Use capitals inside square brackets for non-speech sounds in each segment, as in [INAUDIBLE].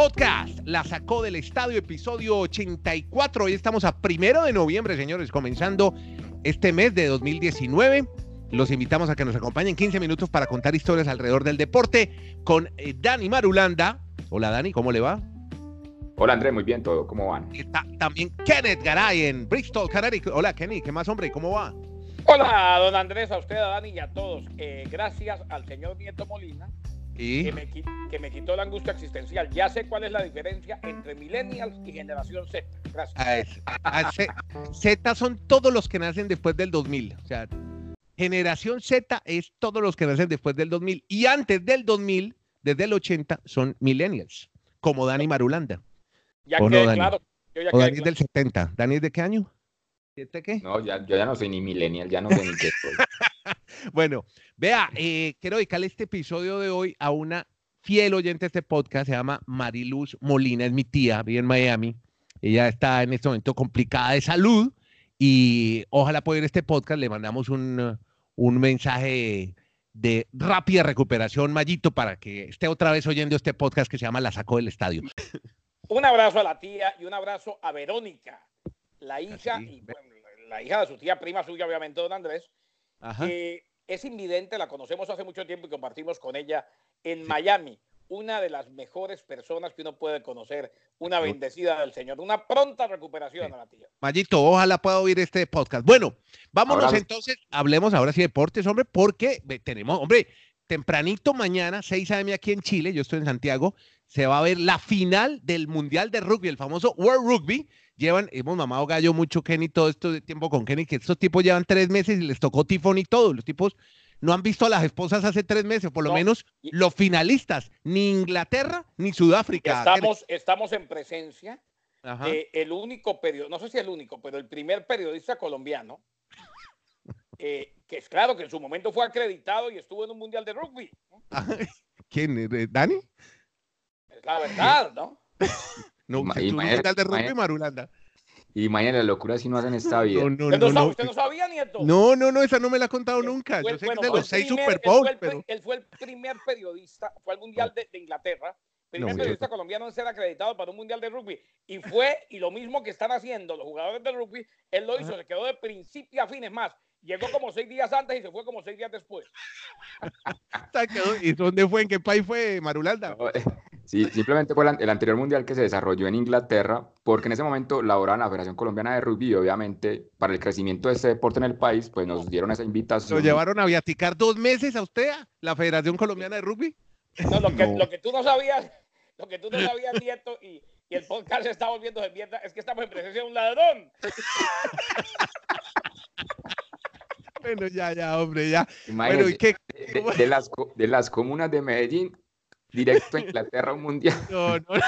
Podcast. La sacó del estadio, episodio 84. Hoy estamos a primero de noviembre, señores, comenzando este mes de 2019. Los invitamos a que nos acompañen 15 minutos para contar historias alrededor del deporte con eh, Dani Marulanda. Hola Dani, ¿cómo le va? Hola Andrés, muy bien todo, ¿cómo van? Está también Kenneth Garay en Bristol, Connecticut. Hola Kenny, ¿qué más hombre? ¿Cómo va? Hola, don Andrés, a usted, a Dani y a todos. Eh, gracias al señor Nieto Molina, ¿Y? que, me, que me quitó la angustia existencial. Ya sé cuál es la diferencia entre millennials y generación Z. Gracias. Ah, es- ah, Z, Z son todos los que nacen después del 2000. O sea, generación Z es todos los que nacen después del 2000. Y antes del 2000, desde el 80, son millennials, como Dani Marulanda. Ya ¿O no, Dani? claro. Yo ya O quedé Dani es claro. del 70. ¿Dani es de qué año? ¿Siete qué? No, ya, yo ya no soy ni millennial, ya no sé ni qué soy. [LAUGHS] Bueno, vea, eh, quiero dedicarle este episodio de hoy a una fiel oyente de este podcast, se llama Mariluz Molina, es mi tía, vive en Miami. Ella está en este momento complicada de salud y ojalá pueda ir a este podcast. Le mandamos un, un mensaje de rápida recuperación, Mayito, para que esté otra vez oyendo este podcast que se llama La Sacó del Estadio. Un abrazo a la tía y un abrazo a Verónica, la hija, sí. y, bueno, la hija de su tía, prima suya, obviamente, don Andrés. Ajá. que es invidente, la conocemos hace mucho tiempo y compartimos con ella en Miami. Una de las mejores personas que uno puede conocer, una bendecida del Señor, una pronta recuperación Sí. a la tía. Mayito, ojalá pueda oír este podcast. Bueno, vámonos Ahora- entonces, hablemos ahora sí de deportes, hombre, porque tenemos, hombre, tempranito mañana, 6 a.m. aquí en Chile, yo estoy en Santiago, se va a ver la final del Mundial de Rugby, el famoso World Rugby. Llevan, hemos mamado gallo mucho Kenny todo esto de tiempo con Kenny, que estos tipos llevan tres meses y les tocó tifón y todo. Los tipos no han visto a las esposas hace tres meses, por lo No. menos los finalistas, ni Inglaterra ni Sudáfrica. Estamos, estamos en presencia Ajá. de el único periodista, no sé si el único, pero el primer periodista colombiano, [LAUGHS] eh, que es claro que en su momento fue acreditado y estuvo en un mundial de rugby. [LAUGHS] ¿Quién? eh, ¿Dani? Es la verdad, ¿no? [LAUGHS] No, que tú no de Rugby, Marulanda. Y mañana la locura si no hacen esta vida. No, no, ¿Usted no, no, usted no sabía, Nieto? No, no, no, esa no me la ha contado nunca. fue- Yo sé bueno, que es de los seis primer- Super él fue Bowl, el pri- pero Él fue el primer periodista, fue al Mundial de, de Inglaterra, primer No, periodista colombiano en ser acreditado para un Mundial de Rugby. Y fue, y lo mismo que están haciendo los jugadores de rugby, él lo hizo, se quedó de principio a fin. Es más, llegó como seis días antes y se fue como seis días después. [LAUGHS] ¿Y dónde fue? ¿En qué país fue, Marulanda? Sí, simplemente fue el an- el anterior mundial que se desarrolló en Inglaterra, porque en ese momento laboraba la Federación Colombiana de Rugby y obviamente para el crecimiento de este deporte en el país, pues nos dieron esa ¿Lo invitación. llevaron a viaticar dos meses a usted, la Federación Colombiana de Rugby? No, lo, que, No. lo que tú no sabías, lo que tú no sabías, Nieto, y, y el podcast se está volviendo de mierda, es que estamos en presencia de un ladrón. Bueno, ya, ya, hombre, ya. Bueno, ¿y qué? de, de las, de las comunas de Medellín, directo a Inglaterra, un mundial. [LAUGHS] No, no, no.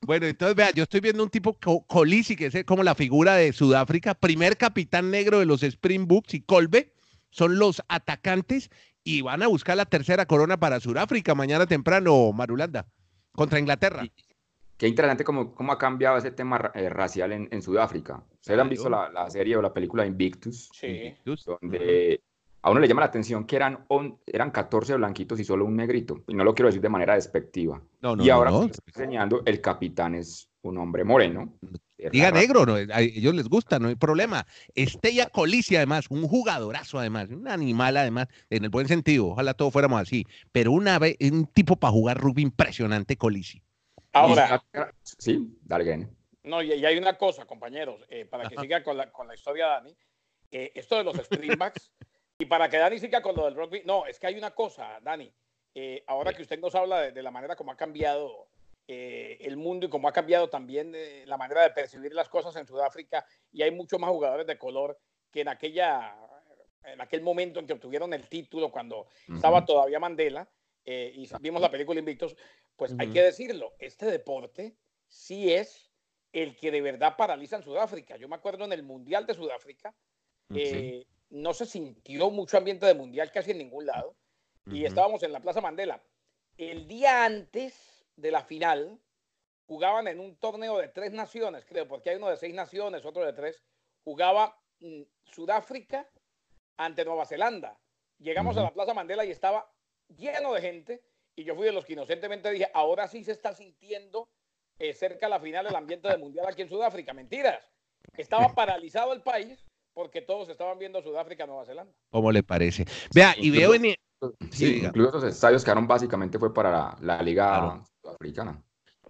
Bueno, entonces, vea, yo estoy viendo un tipo co- Colisi, que es como la figura de Sudáfrica, primer capitán negro de los Springboks y Colbe, son los atacantes y van a buscar la tercera corona para Sudáfrica mañana temprano, Marulanda, contra Inglaterra. Y Qué interesante cómo, cómo ha cambiado ese tema eh, racial en, en Sudáfrica. ¿Ustedes han visto la, la serie o la película Invictus? Sí. donde a uno le llama la atención que eran, on- eran 14 blanquitos y solo un negrito. Y no lo quiero decir de manera despectiva. No, no, y no, ahora, no. como estoy enseñando, el capitán es un hombre moreno. Diga negro, no, a ellos les gusta, no hay problema. Estella Colisi, además, un jugadorazo, además, un animal, además, en el buen sentido. Ojalá todos fuéramos así. Pero una vez, un tipo para jugar rugby impresionante, Colisi. Ahora, Sí, dale, Gene. No, y, y hay una cosa, compañeros, eh, para que Ajá. siga con la, con la historia Dani, eh, esto de los [LAUGHS] Springbacks, y para que Dani siga con lo del rugby, no, es que hay una cosa, Dani, eh, ahora que usted nos habla de, de la manera como ha cambiado eh, el mundo y cómo ha cambiado también eh, la manera de percibir las cosas en Sudáfrica, y hay muchos más jugadores de color que en aquella en aquel momento en que obtuvieron el título cuando estaba Ujú. todavía Mandela eh, y vimos la película Invictos, pues hay Ujú. que decirlo, este deporte sí es el que de verdad paraliza en Sudáfrica. Yo me acuerdo en el Mundial de Sudáfrica, Sí. eh, no se sintió mucho ambiente de Mundial casi en ningún lado y estábamos en la Plaza Mandela. El día antes de la final jugaban en un torneo de tres naciones, creo, porque hay uno de seis naciones, otro de tres. Jugaba mm, Sudáfrica ante Nueva Zelanda. Llegamos a la Plaza Mandela y estaba lleno de gente y yo fui de los que inocentemente dije, ahora sí se está sintiendo eh, cerca de la final del ambiente del Mundial aquí en Sudáfrica. Mentiras. Estaba [LAUGHS] paralizado el país porque todos estaban viendo Sudáfrica, Nueva Zelanda. ¿Cómo le parece? Vea, y veo en... Sí, incluso esos estadios quedaron básicamente fue para la, la Liga Sudafricana.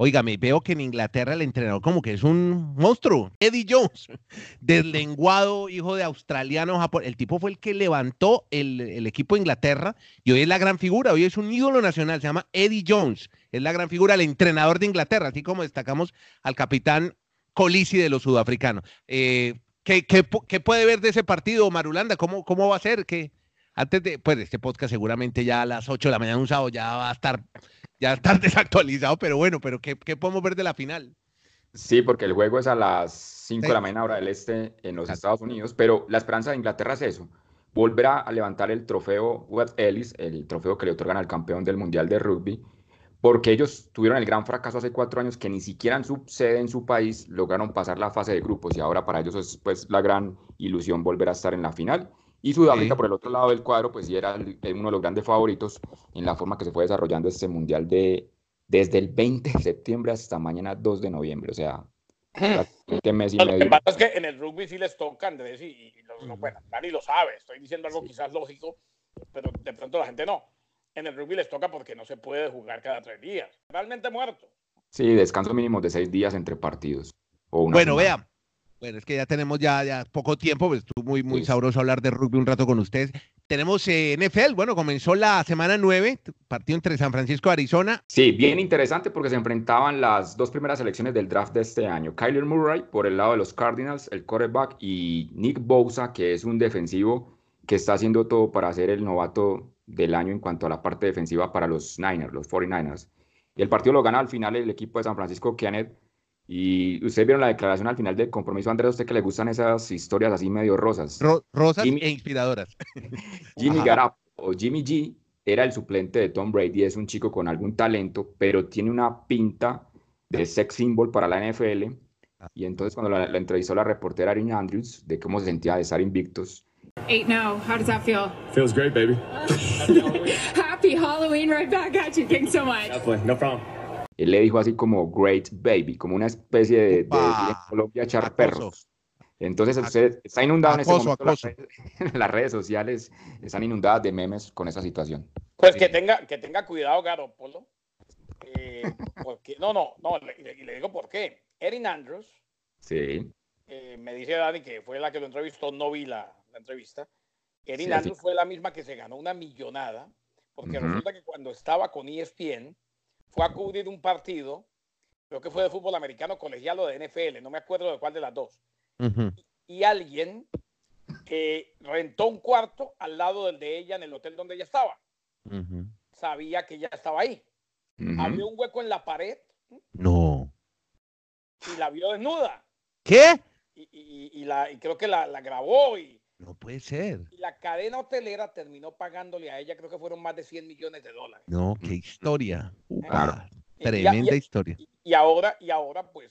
Óigame, veo que en Inglaterra el entrenador como que es un monstruo. Eddie Jones, [LAUGHS] deslenguado, hijo de australiano, Japón. El tipo fue el que levantó el, el, equipo de Inglaterra y hoy es la gran figura, hoy es un ídolo nacional, se llama Eddie Jones. Es la gran figura, el entrenador de Inglaterra, así como destacamos al capitán Colisi de los sudafricanos. Eh, ¿qué, qué, qué, puede ver de ese partido, Marulanda? ¿Cómo, cómo va a ser? que Antes de, pues, este podcast seguramente ya a las 8 de la mañana un sábado ya va a estar ya está [LAUGHS] desactualizado, pero bueno, pero ¿qué, ¿qué, podemos ver de la final? Sí, porque el juego es a las 5 de la mañana hora del este en los Estados Unidos, pero la esperanza de Inglaterra es eso, volver a levantar el trofeo Webb Ellis, el trofeo que le otorgan al campeón del Mundial de Rugby, porque ellos tuvieron el gran fracaso hace cuatro años que ni siquiera en su sede, en su país, lograron pasar la fase de grupos y ahora para ellos es pues la gran ilusión volver a estar en la final. Y Sudáfrica, por el otro lado del cuadro, pues sí era uno de los grandes favoritos en la forma que se fue desarrollando este mundial de, desde el 20 de septiembre hasta mañana 2 de noviembre. O sea, prácticamente mes y medio. Lo que pasa es que en el rugby sí les toca, Andrés, y, y bueno, Dani lo sabe. Estoy diciendo algo quizás lógico, pero de pronto la gente no. En el rugby les toca porque no se puede jugar cada tres días. Realmente muerto. Sí, descanso mínimo de seis días entre partidos. bueno, vean, bueno, es que ya tenemos ya, ya poco tiempo, pues estuvo muy, muy sabroso hablar de rugby un rato con ustedes. Tenemos eh, NFL, bueno, comenzó la semana 9, partido entre San Francisco y Arizona. Sí, bien interesante porque se enfrentaban las dos primeras selecciones del draft de este año. Kyler Murray por el lado de los Cardinals, el quarterback, y Nick Bosa, que es un defensivo que está haciendo todo para ser el novato del año en cuanto a la parte defensiva para los Niners, los 49ers. Y el partido lo gana al final el equipo de San Francisco, Kenneth y ustedes vieron la declaración al final del compromiso, Andrés, a usted que le gustan esas historias así medio rosas. rosas e inspiradoras. [LAUGHS] Jimmy Garap o Jimmy G era el suplente de Tom Brady, es un chico con algún talento, pero tiene una pinta de sex symbol para la NFL. Ah. Y entonces cuando la, entrevistó la reportera Erin Andrews de cómo se sentía de estar invictos. Eight now. How does that feel? Feels great, baby. [LAUGHS] Happy Halloween right back at you. Thanks so much. Definitely. No problem él le dijo así como Great Baby, como una especie de, de, Colombia echar perros. Entonces usted está inundado en este momento. [LAUGHS] Las, redes, sociales están inundadas de memes con esa situación. Pues que tenga, que tenga cuidado, Garo Polo. Eh, porque, no, no, no, le, le, digo por qué. Erin Andrews. Sí. Eh, me dice Dani que fue la que lo entrevistó, no vi la, entrevista. Erin Andrews fue la misma que se ganó una millonada, porque resulta que cuando estaba con ESPN, fue a cubrir un partido, creo que fue de fútbol americano colegial o de NFL, no me acuerdo de cuál de las dos. y, alguien que rentó un cuarto al lado del de ella en el hotel donde ella estaba. Sabía que ella estaba ahí. Abrió un hueco en la pared. No. Y la vio desnuda. ¿Qué? Y, la, y creo que la, la grabó y, no puede ser. Y la cadena hotelera terminó pagándole a ella, creo que fueron más de 100 millones de dólares. No, qué historia. Tremenda historia. Y, ahora, y ahora pues,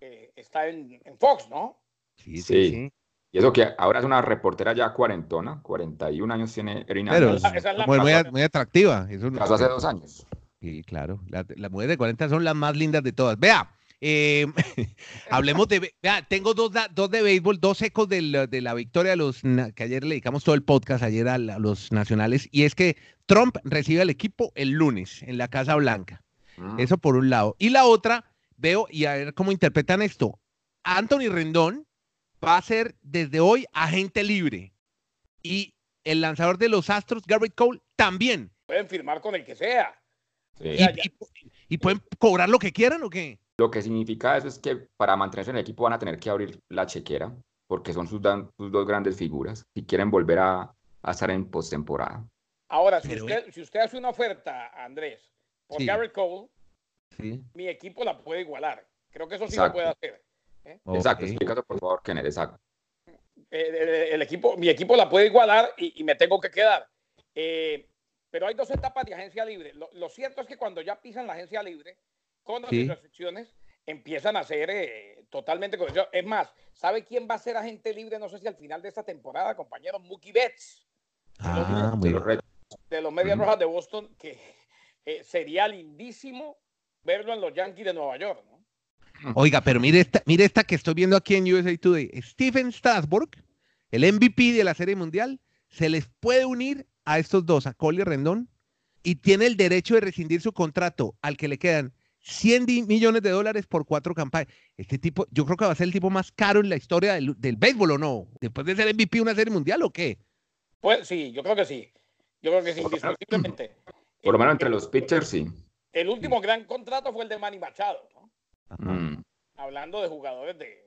eh, está en, Fox, ¿no? Sí, sí, sí, Y eso que ahora es una reportera ya cuarentona, 41 años tiene Erina. Pero es, muy, muy, atractiva. Eso hace dos años. Sí, claro. las mujeres de 40 son las más lindas de todas. Vea, eh, [LAUGHS] hablemos de. tengo dos, dos de béisbol, dos ecos de la, victoria de los. que ayer le dedicamos todo el podcast, ayer a, los nacionales, y es que Trump recibe al equipo el lunes en la Casa Blanca. Ah. Eso por un lado. Y la otra, veo, y a ver cómo interpretan esto. Anthony Rendón va a ser desde hoy agente libre. Y el lanzador de los Astros, Garrett Cole, también. Pueden firmar con el que sea. y pueden cobrar lo que quieran o qué? Lo que significa eso es que para mantenerse en el equipo van a tener que abrir la chequera, porque son sus, dos grandes figuras, si quieren volver a, estar en postemporada. Ahora, si usted, hace una oferta, Andrés, por Gary Cole, mi equipo la puede igualar. Creo que eso sí lo puede hacer. ¿eh? Exacto, explícalo por favor, Kenneth, exacto. Eh, el, equipo, mi equipo la puede igualar y, me tengo que quedar. Eh, pero hay dos etapas de agencia libre. lo, cierto es que cuando ya pisan la agencia libre, con las restricciones, empiezan a ser eh, totalmente Es más, ¿sabe quién va a ser agente libre? No sé si al final de esta temporada, compañero, Mookie Betts. Ah, de, los, de los Medias Rojas de Boston, que eh, sería lindísimo verlo en los Yankees de Nueva York. ¿no? Oiga, pero mire esta, mire esta que estoy viendo aquí en USA Today. Stephen Strasburg, el MVP de la Serie Mundial, se les puede unir a estos dos, a Cole y Rendón, y tiene el derecho de rescindir su contrato al que le quedan 100 di- millones de dólares por cuatro campañas. Este tipo, yo creo que va a ser el tipo más caro en la historia del, del béisbol, ¿o no? Después de ser MVP de una Serie Mundial, ¿o qué? Pues sí, yo creo que sí. Yo creo que sí, indiscutiblemente. Por lo menos entre los pitchers, sí. El último gran contrato fue el de Manny Machado, ¿no? Mm, hablando de jugadores de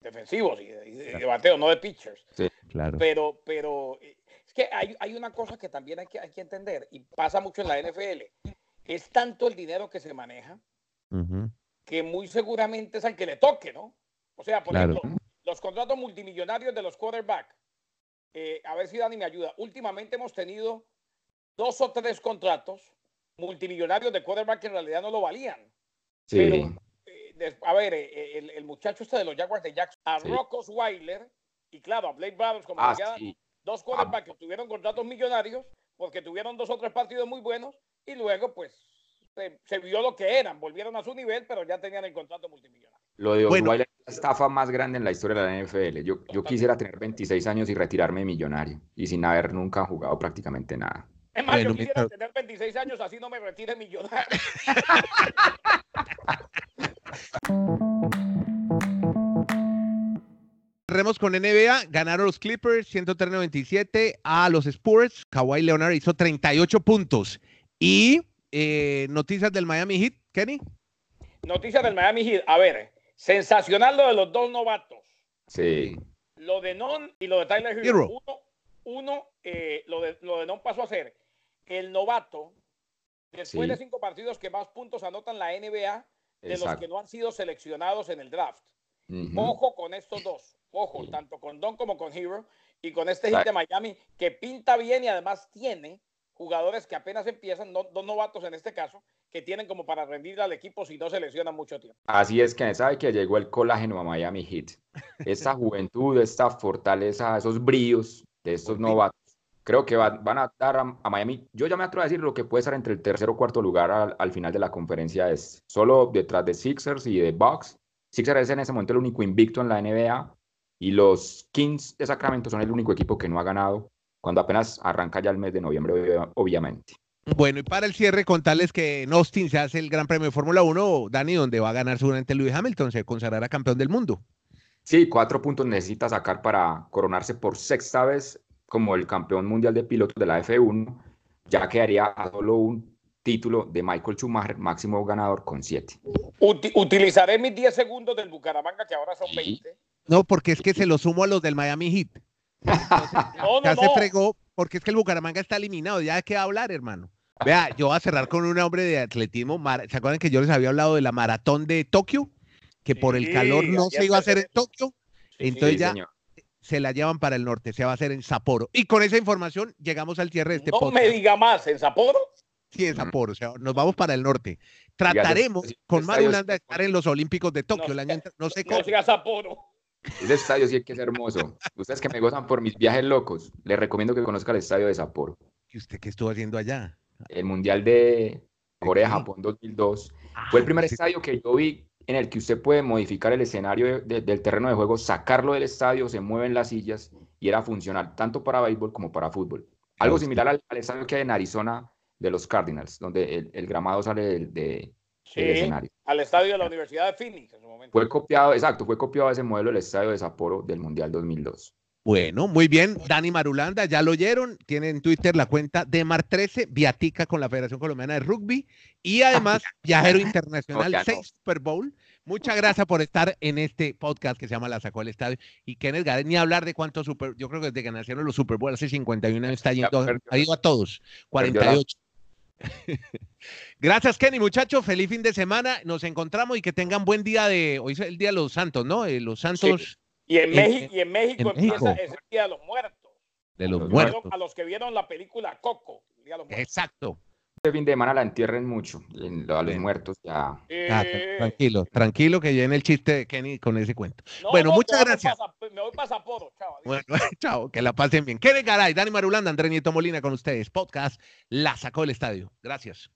defensivos y de, y de- de bateo, no de pitchers. Claro. Pero, pero eh, es que hay, hay una cosa que también hay que, hay que entender y pasa mucho en la NFL. Es tanto el dinero que se maneja que muy seguramente es al que le toque, ¿no? O sea, por Claro. ejemplo, los contratos multimillonarios de los quarterbacks. eh, a ver si Dani me ayuda. Últimamente hemos tenido dos o tres contratos multimillonarios de quarterback que en realidad no lo valían. sí. Pero, eh, a ver, eh, el, el muchacho este de los Jaguars de Jackson, a Sí. Rocco Weiler y claro, a Blake Brothers, como Ah, sí. dos quarterbacks que tuvieron contratos millonarios porque tuvieron dos o tres partidos muy buenos y luego pues se, se vio lo que eran, volvieron a su nivel, pero ya tenían el contrato multimillonario. Lo de Bueno. Osweiler es la estafa más grande en la historia de la NFL. Yo, yo quisiera tener 26 años y retirarme millonario y sin haber nunca jugado prácticamente nada. Es más, Bueno, yo quisiera mientras- tener 26 años, así no me retire millonario. [LAUGHS] Cerremos con NBA. Ganaron los Clippers 103-97 a los Spurs. Kawhi Leonard hizo 38 puntos. Y eh, noticias del Miami Heat, Kenny. Noticias del Miami Heat. A ver, sensacional lo de los dos novatos. Sí. Lo de Non y lo de Tyler Hero. Hero. Uno, uno eh, lo, de, lo de Non pasó a ser el novato después Sí. de cinco partidos que más puntos anotan la NBA de los que no han sido seleccionados en el draft. Ojo con estos dos. Ojo, Sí. tanto con Don como con Hero y con este hit de Miami que pinta bien y además tiene jugadores que apenas empiezan, no- dos novatos en este caso, que tienen como para rendir al equipo si no se lesionan mucho tiempo. Así es que sabe que llegó el colágeno a Miami Heat. [LAUGHS] Esta juventud, esta fortaleza, esos brillos de estos novatos, creo que va- van a dar a, a Miami, yo ya me atrevo a decir lo que puede estar entre el tercer o cuarto lugar al, al final de la conferencia es solo detrás de Sixers y de Bucks. Sixers es en ese momento el único invicto en la NBA y los Kings de Sacramento son el único equipo que no ha ganado cuando apenas arranca ya el mes de noviembre, obvia- obviamente. Bueno, y para el cierre, contarles que en Austin se hace el Gran Premio de Fórmula 1, Dani, donde va a ganar seguramente Lewis Hamilton, se consagrará campeón del mundo. Sí, cuatro puntos necesita sacar para coronarse por sexta vez como el campeón mundial de pilotos de la F1. Ya quedaría a solo un título de Michael Schumacher, máximo ganador, con siete. Uti- utilizaré mis 10 segundos del Bucaramanga, que ahora son Sí. 20. No, porque es que se lo sumo a los del Miami Heat. No, no, Ya se no. fregó, porque es que el Bucaramanga está eliminado, ya de qué va a hablar, hermano. Vea, yo voy a cerrar con un hombre de atletismo. mar- ¿Se acuerdan que yo les había hablado de la maratón de Tokio? Que por el calor no se iba a hacer en. Tokio, Sí, entonces Sí, ya señor. se la llevan para el norte, se va a hacer en Sapporo. Y con esa información llegamos al cierre de este no podcast. me diga más, ¿en Sapporo? Sí, en Sapporo, o sea, nos vamos para el norte. Trataremos ese con estadio es- Marulanda de estar en los Olímpicos de Tokio No, el año no sé No cómo. siga Sapporo. Ese estadio sí que es hermoso. Ustedes que me gozan por mis viajes locos, les recomiendo que conozcan el estadio de Sapporo. ¿Y usted qué estuvo haciendo allá? El Mundial de Corea-Japón 2002. Fue el primer Ah, sí. estadio que yo vi en el que usted puede modificar el escenario de- de- del terreno de juego, sacarlo del estadio, se mueven las sillas y era funcional tanto para béisbol como para fútbol. Algo similar al, al estadio que hay en Arizona de los Cardinals, donde el, el gramado sale del, de- Sí, escenario. al estadio de la Universidad de Phoenix en su momento. Fue copiado, exacto, fue copiado ese modelo del estadio de Sapporo del Mundial 2002. Bueno, muy bien. Dani Marulanda, ya lo oyeron. Tiene en Twitter la cuenta de Mar13, viatica con la Federación Colombiana de Rugby y además [LAUGHS] viajero internacional, No, seis Super Bowl. Muchas gracias por estar en este podcast que se llama La Sacó del Estadio. Y Kenneth Gareth, ni hablar de cuántos Super, yo creo que desde que nacieron los Super Bowl hace 51 años está yendo, ha ido a todos, Perdió la- 48. [LAUGHS] Gracias, Kenny, muchachos. Feliz fin de semana. Nos encontramos y que tengan buen día de. Hoy es el día de los santos, ¿no? Eh, los santos Y en, México, y en México en empieza México. ese Día de los Muertos. de los Los muertos. A los que vieron la película Coco. Día de los Muertos. Exacto. Este fin de semana la entierren mucho, en- a los Bien. muertos ya. Ah, Eh, tranquilo, tranquilo que viene el chiste de Kenny con ese cuento. no, bueno, no, muchas gracias. me voy para Sapporo, chao. Bueno, [LAUGHS] chao, que la pasen bien. Kenneth Garay, Dani Marulanda, Andrés Nieto Molina con ustedes. Podcast La Sacó del Estadio. Gracias.